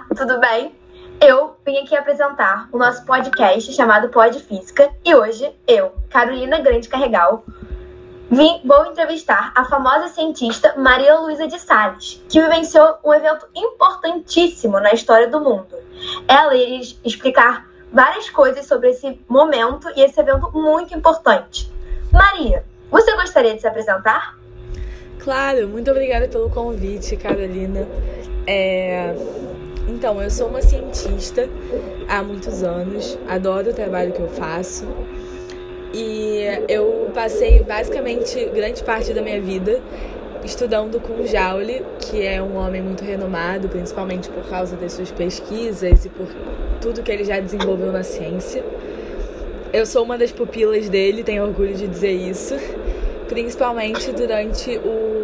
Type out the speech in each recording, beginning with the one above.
Olá, tudo bem? Eu vim aqui apresentar o nosso podcast chamado Pod Física e hoje eu, Carolina Grande Carregal, vim, vou entrevistar a famosa cientista Maria Luísa de Sales, que vivenciou um evento importantíssimo na história do mundo. Ela iria explicar várias coisas sobre esse momento e esse evento muito importante. Maria, você gostaria de se apresentar? Claro, muito obrigada pelo convite, Carolina. É... Então, eu sou uma cientista há muitos anos, adoro o trabalho que eu faço. E eu passei basicamente grande parte da minha vida estudando com Joule, que é um homem muito renomado, principalmente por causa das suas pesquisas e por tudo que ele já desenvolveu na ciência. Eu sou uma das pupilas dele, tenho orgulho de dizer isso, principalmente durante o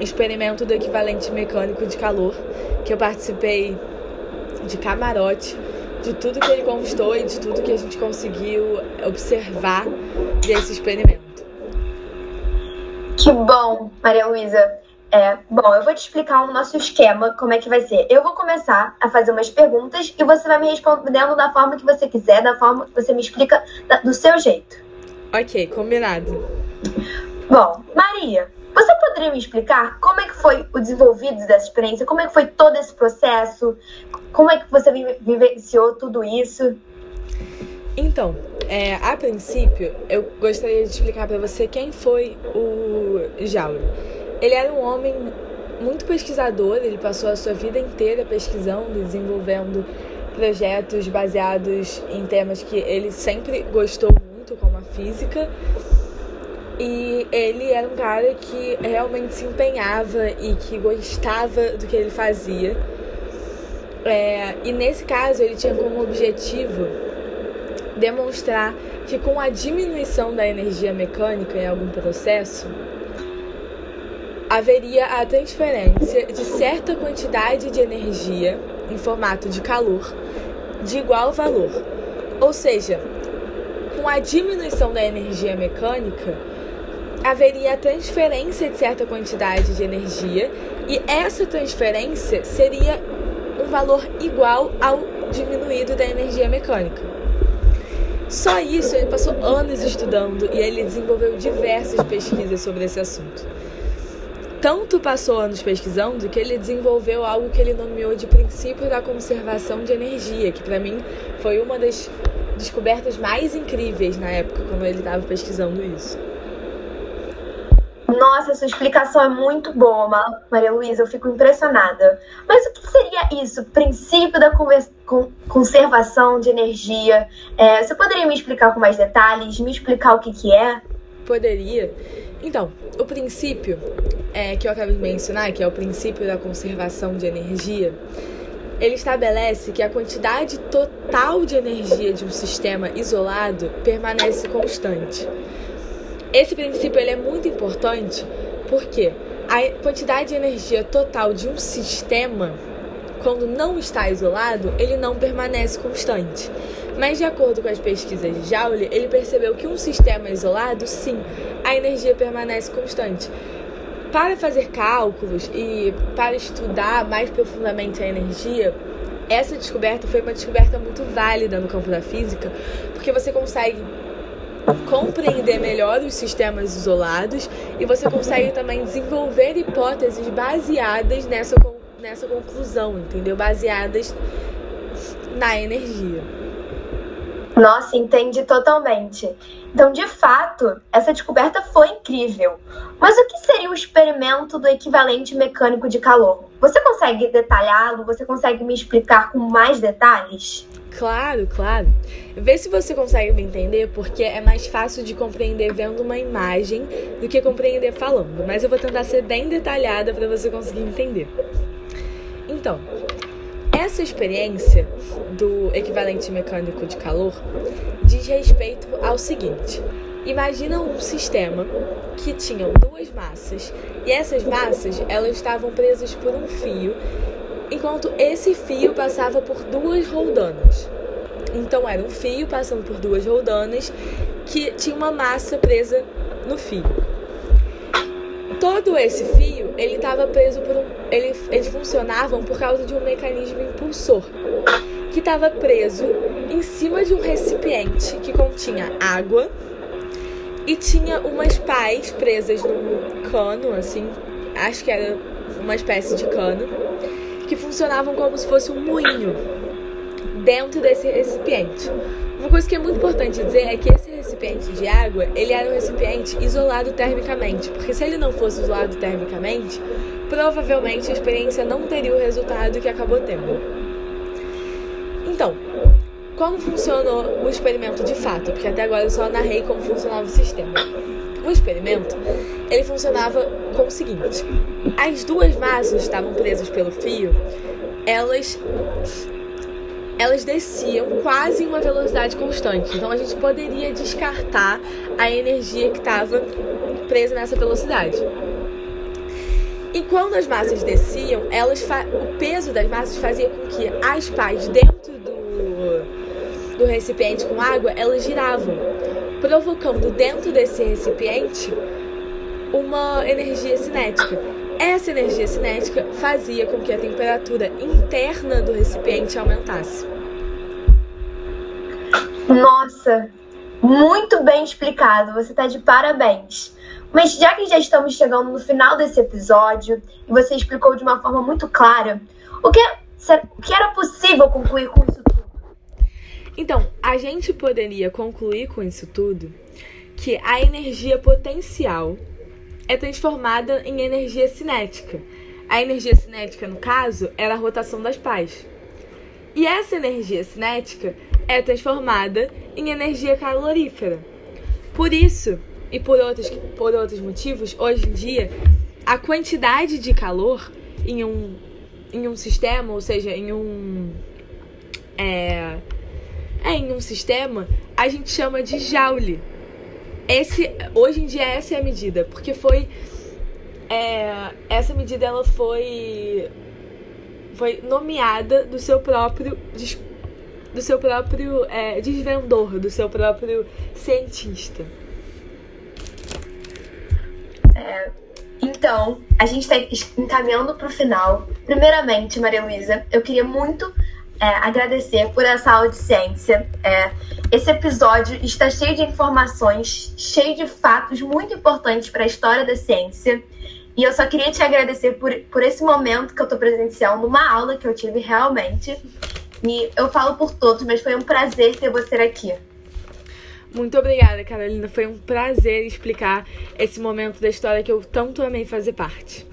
experimento do equivalente mecânico de calor, que eu participei de camarote de tudo que ele conquistou e de tudo que a gente conseguiu observar desse experimento. Que bom, Maria Luísa. É, bom, eu vou te explicar o nosso esquema, como é que vai ser. Eu vou começar a fazer umas perguntas e você vai me respondendo da forma que você quiser, da forma que você me explica do seu jeito. Ok, combinado. Bom, Maria, você poderia me explicar como é que foi o desenvolvido dessa experiência? Como é que foi todo esse processo? Como é que você vivenciou tudo isso? Então, é, a princípio, eu gostaria de explicar para você quem foi o Jauri. Ele era um homem muito pesquisador, ele passou a sua vida inteira pesquisando, desenvolvendo projetos baseados em temas que ele sempre gostou muito, como a física. E ele era um cara que realmente se empenhava e que gostava do que ele fazia. É, e nesse caso, ele tinha como objetivo demonstrar que com a diminuição da energia mecânica em algum processo, haveria a transferência de certa quantidade de energia em formato de calor de igual valor. Ou seja, com a diminuição da energia mecânica, haveria a transferência de certa quantidade de energia e essa transferência seria um valor igual ao diminuído da energia mecânica. Só isso, ele passou anos estudando e ele desenvolveu diversas pesquisas sobre esse assunto. Tanto passou anos pesquisando que ele desenvolveu algo que ele nomeou de princípio da conservação de energia, que para mim foi uma das descobertas mais incríveis na época quando ele estava pesquisando isso. Nossa, sua explicação é muito boa, Maria Luísa. Eu fico impressionada. Mas o que seria isso? Princípio da conservação de energia. É, você poderia me explicar com mais detalhes? Me explicar o que, que é? Poderia. Então, o princípio é, que eu acabei de mencionar, que é o princípio da conservação de energia, ele estabelece que a quantidade total de energia de um sistema isolado permanece constante. Esse princípio ele é muito importante porque a quantidade de energia total de um sistema, quando não está isolado, ele não permanece constante. Mas de acordo com as pesquisas de Joule, ele percebeu que um sistema isolado, sim, a energia permanece constante. Para fazer cálculos e para estudar mais profundamente a energia, essa descoberta foi uma descoberta muito válida no campo da física, porque você consegue compreender melhor os sistemas isolados e você consegue também desenvolver hipóteses baseadas nessa, nessa conclusão, entendeu? Baseadas na energia. Nossa, entendi totalmente. Então, de fato, essa descoberta foi incrível. Mas o que seria o experimento do equivalente mecânico de calor? Você consegue detalhá-lo? Você consegue me explicar com mais detalhes? Claro, claro. Vê se você consegue me entender, porque é mais fácil de compreender vendo uma imagem do que compreender falando. Mas eu vou tentar ser bem detalhada para você conseguir entender. Então, essa experiência do equivalente mecânico de calor diz respeito ao seguinte: imagina um sistema que tinha duas massas e essas massas elas estavam presas por um fio enquanto esse fio passava por duas roldanas. Então era um fio passando por duas roldanas que tinha uma massa presa no fio. todo esse fio, ele estava preso por um. Ele, eles funcionavam por causa de um mecanismo impulsor que estava preso em cima de um recipiente que continha água e tinha umas pás presas num cano, assim, acho que era uma espécie de cano, que funcionavam como se fosse um moinho dentro desse recipiente. Uma coisa que é muito importante dizer é que esse recipiente de água, ele era um recipiente isolado termicamente, porque se ele não fosse isolado termicamente, provavelmente a experiência não teria o resultado que acabou tendo. Então, como funcionou o experimento de fato? Porque até agora eu só narrei como funcionava o sistema. O experimento, ele funcionava com o seguinte: as duas massas estavam presas pelo fio, elas elas desciam quase em uma velocidade constante. Então a gente poderia descartar a energia que estava presa nessa velocidade. E quando as massas desciam, elas o peso das massas fazia com que as pás dentro do, do recipiente com água elas giravam, provocando dentro desse recipiente uma energia cinética. Essa energia cinética fazia com que a temperatura interna do recipiente aumentasse. Nossa, muito bem explicado. Você está de parabéns. Mas já que já estamos chegando no final desse episódio e você explicou de uma forma muito clara, o que, o que era possível concluir com isso tudo? Então, a gente poderia concluir com isso tudo que a energia potencial é transformada em energia cinética. A energia cinética, no caso, era a rotação das pás. E essa energia cinética é transformada em energia calorífera. Por isso, e por outros, por outros motivos, hoje em dia, a quantidade de calor em um, em um sistema, ou seja, em um. É, é, em um sistema, a gente chama de joule. Esse, hoje em dia essa é a medida, porque foi é, essa medida ela foi foi nomeada do seu próprio do seu próprio é, desvendor, do seu próprio cientista. É, então, a gente está encaminhando para o final. Primeiramente, Maria Luísa, eu queria muito é, agradecer por essa ciência. É, esse episódio está cheio de informações, cheio de fatos muito importantes para a história da ciência. E eu só queria te agradecer por, por esse momento que eu estou presenciando, uma aula que eu tive realmente. E eu falo por todos, mas foi um prazer ter você aqui. Muito obrigada, Carolina. Foi um prazer explicar esse momento da história que eu tanto amei fazer parte.